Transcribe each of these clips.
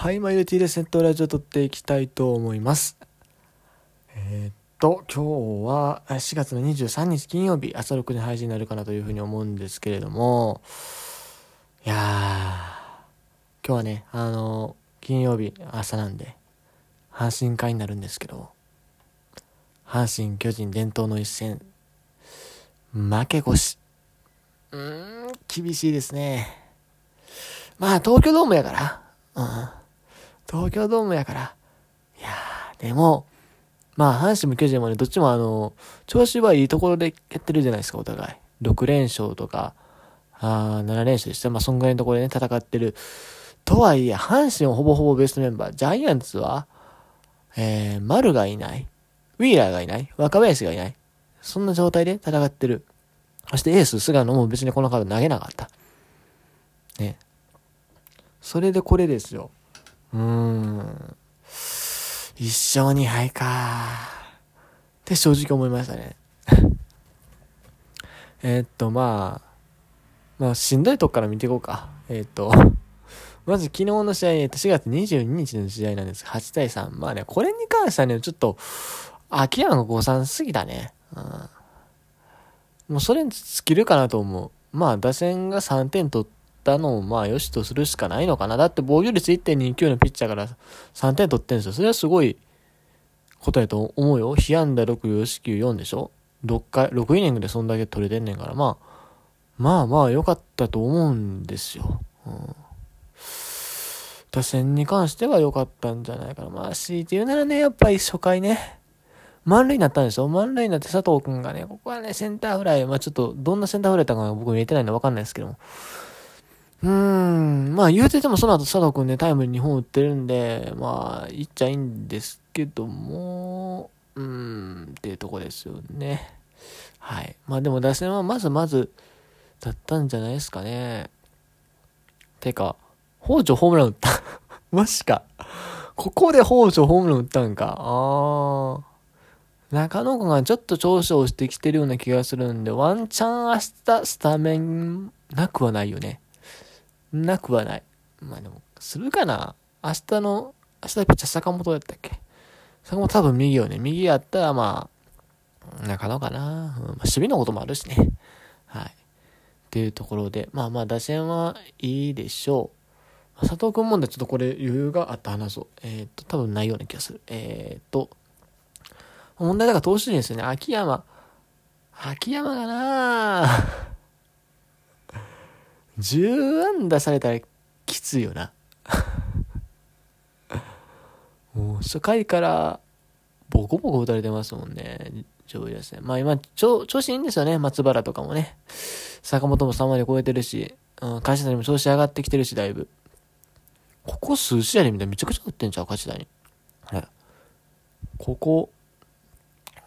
はい、マユーティでセットラジオ撮っていきたいと思います。えー、っと、今日は4月の23日金曜日、朝6時配信になるかなというふうに思うんですけれども、いやー、今日はね、あの、金曜日朝なんで、阪神会になるんですけど、阪神巨人伝統の一戦、負け越し。うーん、厳しいですね。まあ、東京ドームやから、うん。東京ドームやから。いやー、でも、まあ、阪神も巨人もね、どっちもあの、調子はいいところでやってるじゃないですか、お互い。6連勝とか、あ7連勝でして、まあ、そんぐらいのところでね、戦ってる。とはいえ、阪神はほぼほぼベストメンバー。ジャイアンツは、えー、丸がいない。ウィーラーがいない。若林がいない。そんな状態で戦ってる。そしてエース、菅野も別にこのカード投げなかった。ね。それでこれですよ。うーん。一勝二敗かって正直思いましたね。えっと、まあ、まあ、しんどいとこから見ていこうか。えー、っと、まず昨日の試合、えっと、4月22日の試合なんです。8対3。まあね、これに関してはね、ちょっと、秋山が誤算すぎたね。うん。もうそれに尽きるかなと思う。まあ、打線が3点取ってたのをまあ良しとするしかないのかな。だって防御率1.29のピッチャーから3点取ってんですよ。それはすごいことやと思うよ。被安打6、四球4でしょ ?6 回、6イニングでそんだけ取れてんねんから、まあ、まあまあ良かったと思うんですよ。うん。打線に関しては良かったんじゃないかな。まあ、強いて言うならね、やっぱり初回ね、満塁になったんですよ。満塁になって佐藤くんがね、ここはね、センターフライ、まあちょっと、どんなセンターフライだったか僕見えてないんでわかんないですけども。うーん、まあ言うててもその後佐藤くんね、タイムに2本打ってるんで、まあ、言っちゃいいんですけども、うーん、っていうとこですよね。はい。まあでも打線はまずまずだったんじゃないですかね。てか、北条ホームラン打った マジか。ここで北条ホームラン打ったんか。ああ。中野君がちょっと調子をしてきてるような気がするんで、ワンチャン明日スタメンなくはないよね。なくはない。まあでも、するかな？明日の、明日ピッチャー坂本だったっけ？坂本多分右よね。右やったらまあ、中野かな？うん、まあ、守備のこともあるしね。はい。っていうところで、まあまあ打線はいいでしょう。佐藤君問題ちょっとこれ余裕があった話そう。えー、っと、多分ないような気がする。えー、っと、問題だから投手陣ですよね。秋山。秋山がな？ぁ10安打されたらきついよな。もう初回からボコボコ打たれてますもんね。上位ですね。まあ今、調子いいんですよね。松原とかもね。坂本も3割超えてるし、うん、梶谷も調子上がってきてるし、だいぶ。ここ数試合で見たらめちゃくちゃ打ってんちゃう梶谷。はい。ここ、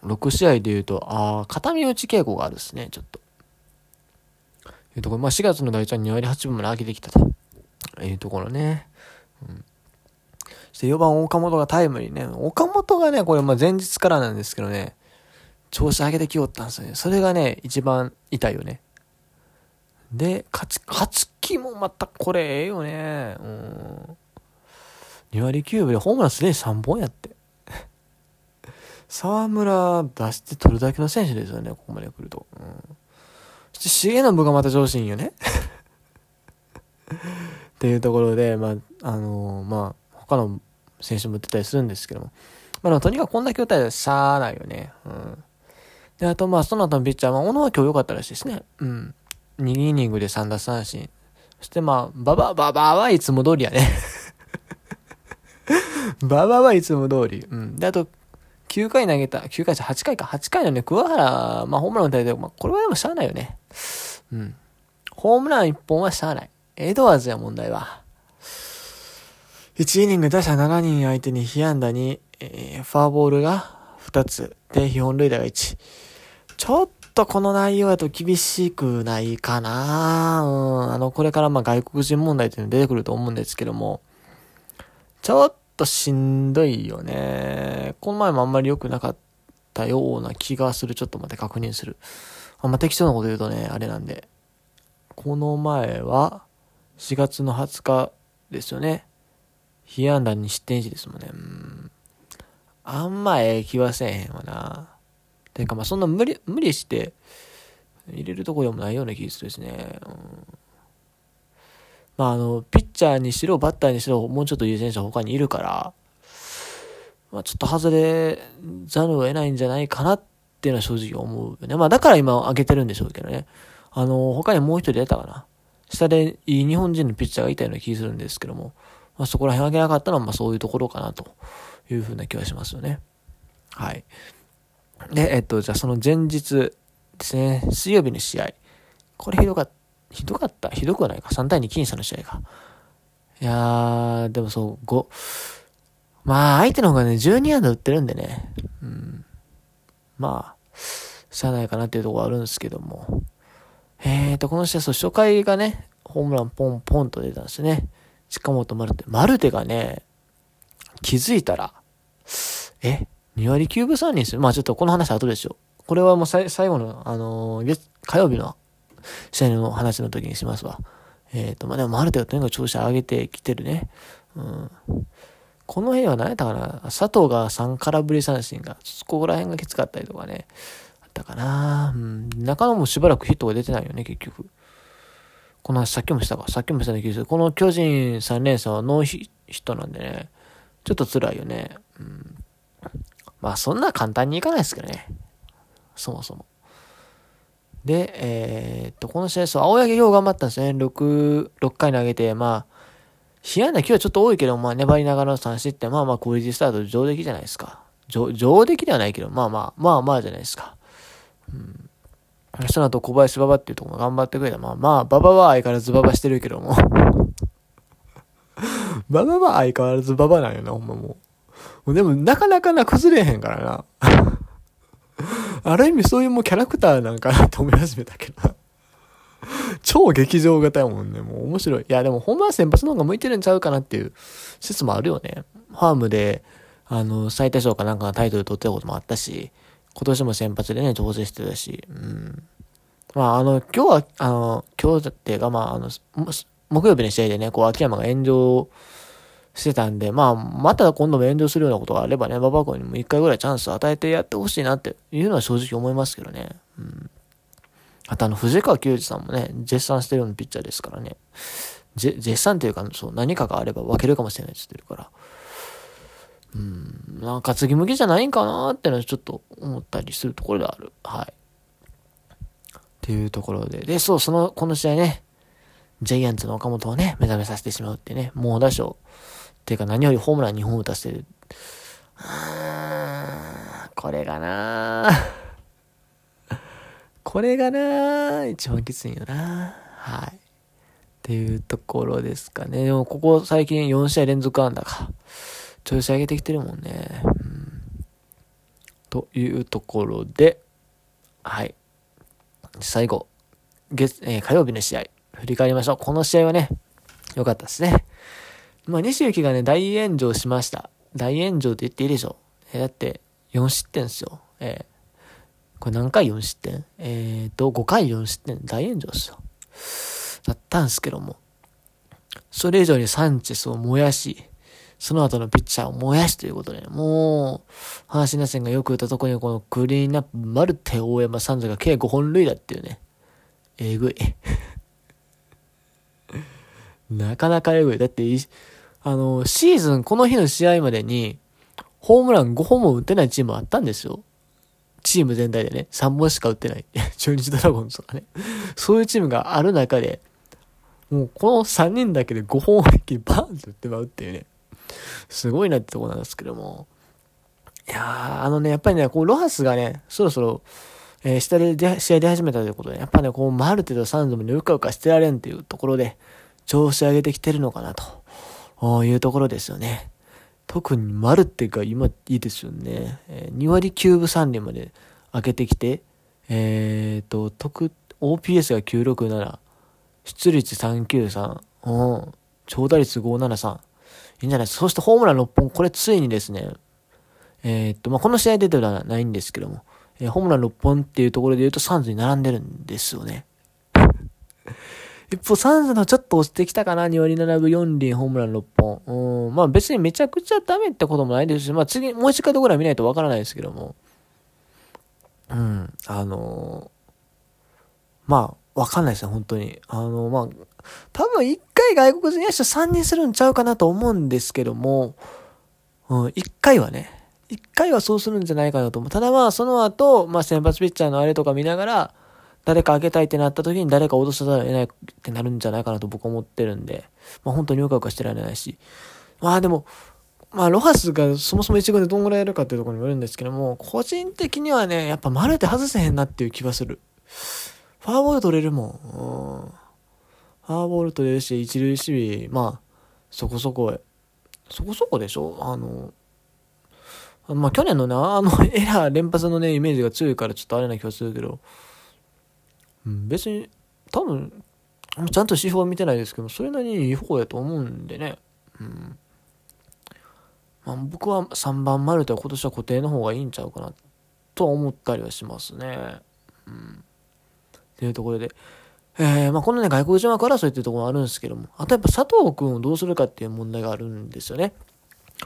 6試合で言うと、ああ、片身打ち傾向があるっすね、ちょっと。いうところ、まあ4月の第1は2割8分まで上げてきたと。いうところね。うん。そして4番岡本がタイムリーね。岡本がね、これま前日からなんですけどね、調子上げてきよったんですよね。それがね、一番痛いよね。で、勝ち、勝ち気もまたこれええよね。うん。2割9分でホームランすでに3本やって。沢村出して取るだけの選手ですよね、ここまで来ると。うん。そして重信がまた上司いいよね。っていうところで、まあ、あのー、まあ、他の選手も打ってたりするんですけども。まあ、とにかくこんだけ打ったらしゃーないよね。うん。で、あと、まあ、その後のピッチャー、まあ、小野は今日良かったらしいですね。うん。2イニングで3奪三振。そしてまあ、ババババはいつも通りやね ババはいつも通り。うん。で、あと、9回投げた、9回じゃ8回か、8回のね、桑原、まあ、ホームラン打たれて、まあ、これはでもしゃあないよね。うん。ホームラン1本はしゃあない。エドワーズや問題は。1イニング打者7人相手に被安打に、えー、ファーボールが2つ。で、被本塁打が1。ちょっとこの内容だと厳しくないかなうん。あの、これからまあ外国人問題っていうの出てくると思うんですけども、ちょっとしんどいよね。この前もあんまり良くなかったような気がする。ちょっと待って確認する。あんま適当なこと言うとね、あれなんで。この前は、4月の20日ですよね。被安打に失点1ですもんね。うん。あんまええ気はせえへんわな。てかまあそんな無理、無理して入れるとこでもないような気がするですね。うん、まああの、ピッチャーにしろ、バッターにしろ、もうちょっといい選手は他にいるから、まあちょっと外れざるを得ないんじゃないかなっていうのは正直思うよね。まあだから今上げてるんでしょうけどね。あの、他にもう一人出たかな。下でいい日本人のピッチャーがいたような気がするんですけども、まあ、そこら辺上げなかったのは、まあそういうところかなというふうな気はしますよね。はい。で、えっと、じゃあその前日ですね、水曜日の試合。これひどかった、ひどかったひどくはないか ?3 対2僅差の試合か。いやー、でもそう、5、まあ相手の方がね、12安打打ってるんでね、うん。まあ、しゃあないかなっていうところあるんですけども。えーと、この試合、そう、初回がね、ホームランポンポンと出たんですね。近本マルテ。マルテがね、気づいたら、え ?2 割9分3厘ですよ。まあちょっとこの話後でしょ。これはもう最後の、あのー、月、火曜日の試合の話の時にしますわ。えっ、ー、と、まあでもマルテがとにかく調子上げてきてるね。うん。この辺は何やったかな佐藤が3空振り三振が、ここら辺がきつかったりとかね。あったかなうん。中野もしばらくヒットが出てないよね、結局。この話さっきもしたか。さっきもしたんだけど、この巨人3連戦はノーヒットなんでね。ちょっと辛いよね。うん。まあそんな簡単にいかないですけどね。そもそも。で、えー、っと、この試合、そう、青柳よう頑張ったんですね。6、6回投げて、まあ、試合な今日はちょっと多いけど、まあ、粘りながらの3失点、まあまあ、クオリティスタート上出来じゃないですか。上、上出来ではないけど、まあまあ、まあまあじゃないですか。うん。その後、小林馬場っていうところ頑張ってくれた。まあまあ、馬場は相変わらず馬場してるけども。馬場は相変わらず馬場なんよな、ほんまもう。でも、なかなかな崩れへんからな。ある意味そういうもうキャラクターなんかなと思い始めたけど。超劇場型やもんね。もう面白い。いや、でもほんまは先発の方が向いてるんちゃうかなっていう説もあるよね。ファームで、あの、最多賞かなんかのタイトル取ってたこともあったし、今年も先発でね、調整してたし、うん。まあ、あの、今日は、あの、今日だっていうか、まあ、あの、木曜日の試合でね、こう、秋山が炎上してたんで、まあ、また今度も炎上するようなことがあればね、馬場君にも一回ぐらいチャンスを与えてやってほしいなっていうのは正直思いますけどね。うん。あとあの、藤川球児さんもね、絶賛してるようなピッチャーですからね。絶賛というか、そう、何かがあれば分けるかもしれないって言ってるから。うん、なんか次向きじゃないんかなってのはちょっと思ったりするところである。はい。っていうところで。で、そう、その、この試合ね、ジャイアンツの岡本をね、目覚めさせてしまうってね、猛打賞。ていうか何よりホームラン2本打たせてる。これがな これがな一番きついよなはい。っていうところですかね。でも、ここ最近4試合連続安打か。調子上げてきてるもんね。うん、というところで、はい。最後、月、えー、火曜日の試合、振り返りましょう。この試合はね、良かったですね。まあ、西行がね、大炎上しました。大炎上って言っていいでしょ。えー、だって、4失点ですよ。えー、これ何回4失点？えーと、5回4失点、大炎上ですよ。だったんですけども。それ以上にサンチェスを燃やし、その後のピッチャーを燃やしということで、もう、阪神打線がよく打ったとこにこのクリーンナップ、マルテ大山サンズが計5本塁打っていうね。えぐい。なかなかえぐい。だって、あの、シーズンこの日の試合までに、ホームラン5本も打ってないチームあったんですよ。チーム全体でね、3本しか打ってない。中日ドラゴンズとかね。そういうチームがある中で、もうこの3人だけで5本を一気にバーンと打ってまうっていうね。すごいなってとこなんですけども。いやー、あのね、やっぱりね、こう、ロハスがね、そろそろ、えー、下でで試合出始めたということで、やっぱね、こう、マルテとサンズムにうかうかしてられんっていうところで、調子上げてきてるのかなというところですよね。特にマルテが今いいですよね。えー、2割9分3厘まで上げてきて、えーと、特、OPS が967、出率393、うん、長打率573、いいんじゃない。そしてホームラン6本、これついにですね、えー、っと、まあ、この試合出てるのはないんですけども、えー、ホームラン6本っていうところで言うとサンズに並んでるんですよね。一方、サンズのちょっと落ちてきたかな、2割7分4厘、ホームラン6本。うん、まあ別にめちゃくちゃダメってこともないですし、まあ次、もう一回ぐらい見ないとわからないですけども。うん、あのー、まあ、わかんないですね、本当に。あのー、まあ、多分一回外国人野手3人するんちゃうかなと思うんですけども、うん、一回はね、一回はそうするんじゃないかなと思う。ただまあ、その後、まあ先発ピッチャーのあれとか見ながら、誰かあげたいってなった時に誰か脅さざるを得ないってなるんじゃないかなと僕は思ってるんで、まあ本当にうかうかしてられないし。まあでも、まあロハスがそもそも1軍でどんぐらいやるかっていうところにもよるんですけども、個人的にはね、やっぱ丸って外せへんなっていう気がする。ファーボール取れるもん。うん。ファーボール取れるし、一塁守備、まあ、そこそこ、そこそこでしょ？あの、まあ去年のね、あのエラー連発のね、イメージが強いからちょっとあれな気がするけど、うん、別に、多分、ちゃんと指標は見てないですけど、それなりにいい方やと思うんでね。うん。まあ、僕は3番丸では今年は固定の方がいいんちゃうかな、とは思ったりはしますね。うん。っていうところで。えー、まあ、このね、外国人枠争いっていうところもあるんですけども、あとやっぱ佐藤君をどうするかっていう問題があるんですよね。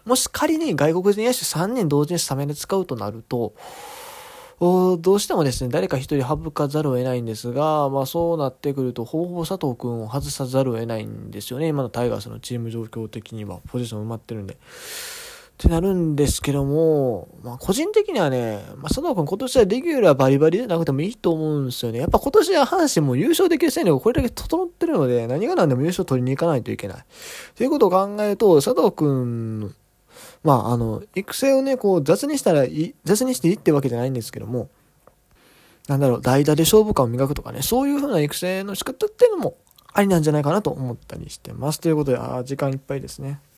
もし仮に外国人野手3人同時にスタメンで使うとなると、どうしてもですね、誰か一人省かざるを得ないんですが、まあそうなってくると、ほぼほぼ佐藤君を外さざるを得ないんですよね。今のタイガースのチーム状況的には、ポジション埋まってるんで。ってなるんですけども、まあ個人的にはね、まあ佐藤君今年はレギュラーバリバリでなくてもいいと思うんですよね。やっぱ今年は阪神も優勝できる戦力がこれだけ整ってるので、何が何でも優勝取りに行かないといけない。ということを考えると、佐藤君まあ、あの、育成をね、こう、雑にしたら、雑にしていいってわけじゃないんですけども、なんだろう、代打で勝負感を磨くとかね、そういう風な育成の仕方っていうのもありなんじゃないかなと思ったりしてます。ということで、あ時間いっぱいですね。